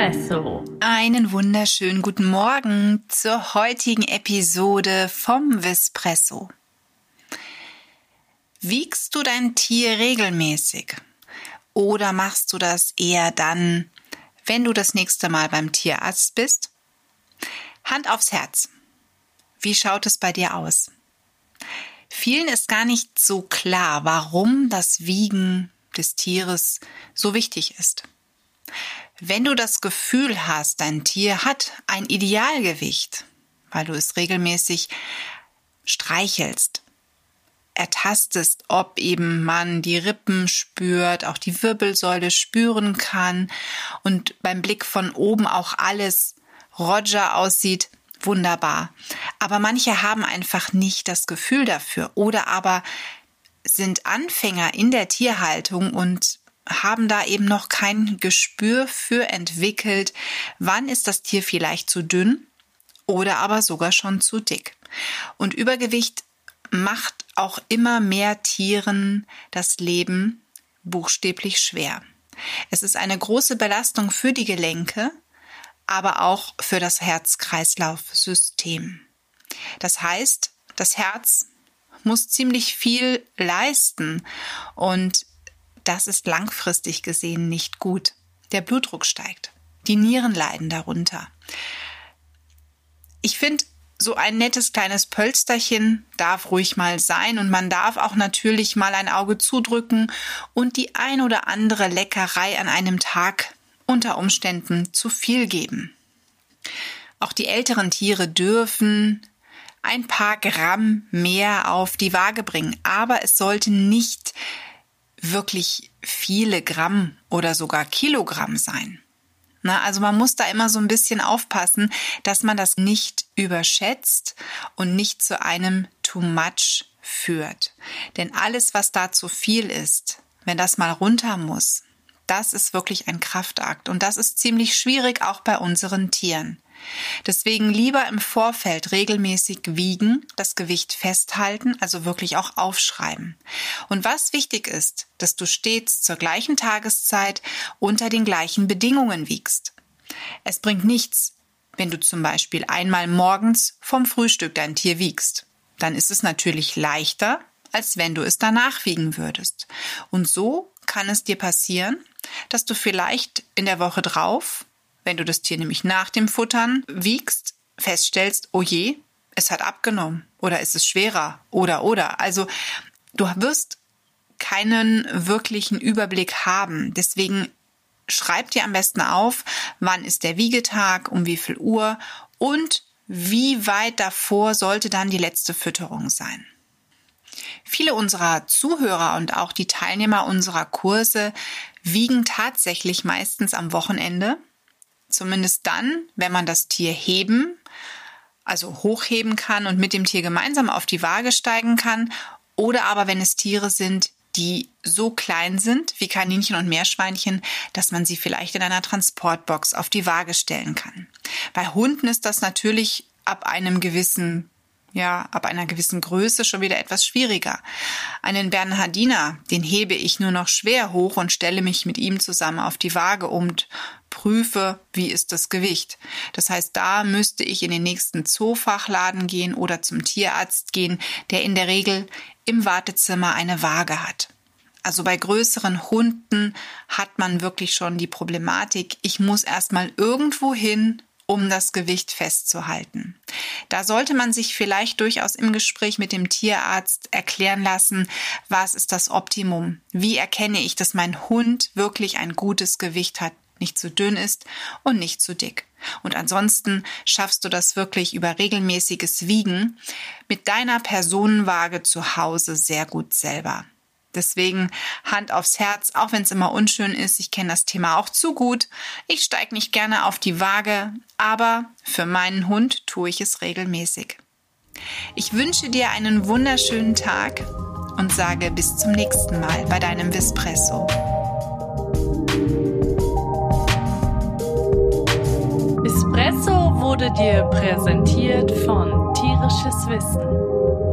Vispresso. Einen wunderschönen guten Morgen zur heutigen Episode vom Vispresso. Wiegst du dein Tier regelmäßig? Oder machst du das eher dann, wenn du das nächste Mal beim Tierarzt bist? Hand aufs Herz. Wie schaut es bei dir aus? Vielen ist gar nicht so klar, warum das Wiegen des Tieres so wichtig ist. Wenn du das Gefühl hast, dein Tier hat ein Idealgewicht, weil du es regelmäßig streichelst, ertastest, ob eben man die Rippen spürt, auch die Wirbelsäule spüren kann und beim Blick von oben auch alles Roger aussieht, wunderbar. Aber manche haben einfach nicht das Gefühl dafür oder aber sind Anfänger in der Tierhaltung und haben da eben noch kein Gespür für entwickelt, wann ist das Tier vielleicht zu dünn oder aber sogar schon zu dick. Und Übergewicht macht auch immer mehr Tieren das Leben buchstäblich schwer. Es ist eine große Belastung für die Gelenke, aber auch für das Herz-Kreislauf-System. Das heißt, das Herz muss ziemlich viel leisten und das ist langfristig gesehen nicht gut. Der Blutdruck steigt. Die Nieren leiden darunter. Ich finde, so ein nettes kleines Pölsterchen darf ruhig mal sein und man darf auch natürlich mal ein Auge zudrücken und die ein oder andere Leckerei an einem Tag unter Umständen zu viel geben. Auch die älteren Tiere dürfen ein paar Gramm mehr auf die Waage bringen, aber es sollte nicht wirklich viele Gramm oder sogar Kilogramm sein. Na, also man muss da immer so ein bisschen aufpassen, dass man das nicht überschätzt und nicht zu einem too much führt. Denn alles, was da zu viel ist, wenn das mal runter muss, das ist wirklich ein Kraftakt und das ist ziemlich schwierig auch bei unseren Tieren. Deswegen lieber im Vorfeld regelmäßig wiegen, das Gewicht festhalten, also wirklich auch aufschreiben. Und was wichtig ist, dass du stets zur gleichen Tageszeit unter den gleichen Bedingungen wiegst. Es bringt nichts, wenn du zum Beispiel einmal morgens vom Frühstück dein Tier wiegst. Dann ist es natürlich leichter, als wenn du es danach wiegen würdest. Und so kann es dir passieren, dass du vielleicht in der Woche drauf wenn du das Tier nämlich nach dem Futtern wiegst, feststellst, oh je, es hat abgenommen oder ist es schwerer oder oder. Also du wirst keinen wirklichen Überblick haben. Deswegen schreib dir am besten auf, wann ist der Wiegetag, um wie viel Uhr und wie weit davor sollte dann die letzte Fütterung sein. Viele unserer Zuhörer und auch die Teilnehmer unserer Kurse wiegen tatsächlich meistens am Wochenende Zumindest dann, wenn man das Tier heben, also hochheben kann und mit dem Tier gemeinsam auf die Waage steigen kann. Oder aber wenn es Tiere sind, die so klein sind wie Kaninchen und Meerschweinchen, dass man sie vielleicht in einer Transportbox auf die Waage stellen kann. Bei Hunden ist das natürlich ab einem gewissen ja, ab einer gewissen Größe schon wieder etwas schwieriger. Einen Bernhardiner, den hebe ich nur noch schwer hoch und stelle mich mit ihm zusammen auf die Waage und prüfe, wie ist das Gewicht. Das heißt, da müsste ich in den nächsten Zoofachladen gehen oder zum Tierarzt gehen, der in der Regel im Wartezimmer eine Waage hat. Also bei größeren Hunden hat man wirklich schon die Problematik, ich muss erstmal irgendwo hin, um das Gewicht festzuhalten. Da sollte man sich vielleicht durchaus im Gespräch mit dem Tierarzt erklären lassen, was ist das Optimum? Wie erkenne ich, dass mein Hund wirklich ein gutes Gewicht hat, nicht zu dünn ist und nicht zu dick? Und ansonsten schaffst du das wirklich über regelmäßiges Wiegen mit deiner Personenwaage zu Hause sehr gut selber. Deswegen Hand aufs Herz, auch wenn es immer unschön ist. Ich kenne das Thema auch zu gut. Ich steige nicht gerne auf die Waage, aber für meinen Hund tue ich es regelmäßig. Ich wünsche dir einen wunderschönen Tag und sage bis zum nächsten Mal bei deinem Vispresso. Vispresso wurde dir präsentiert von Tierisches Wissen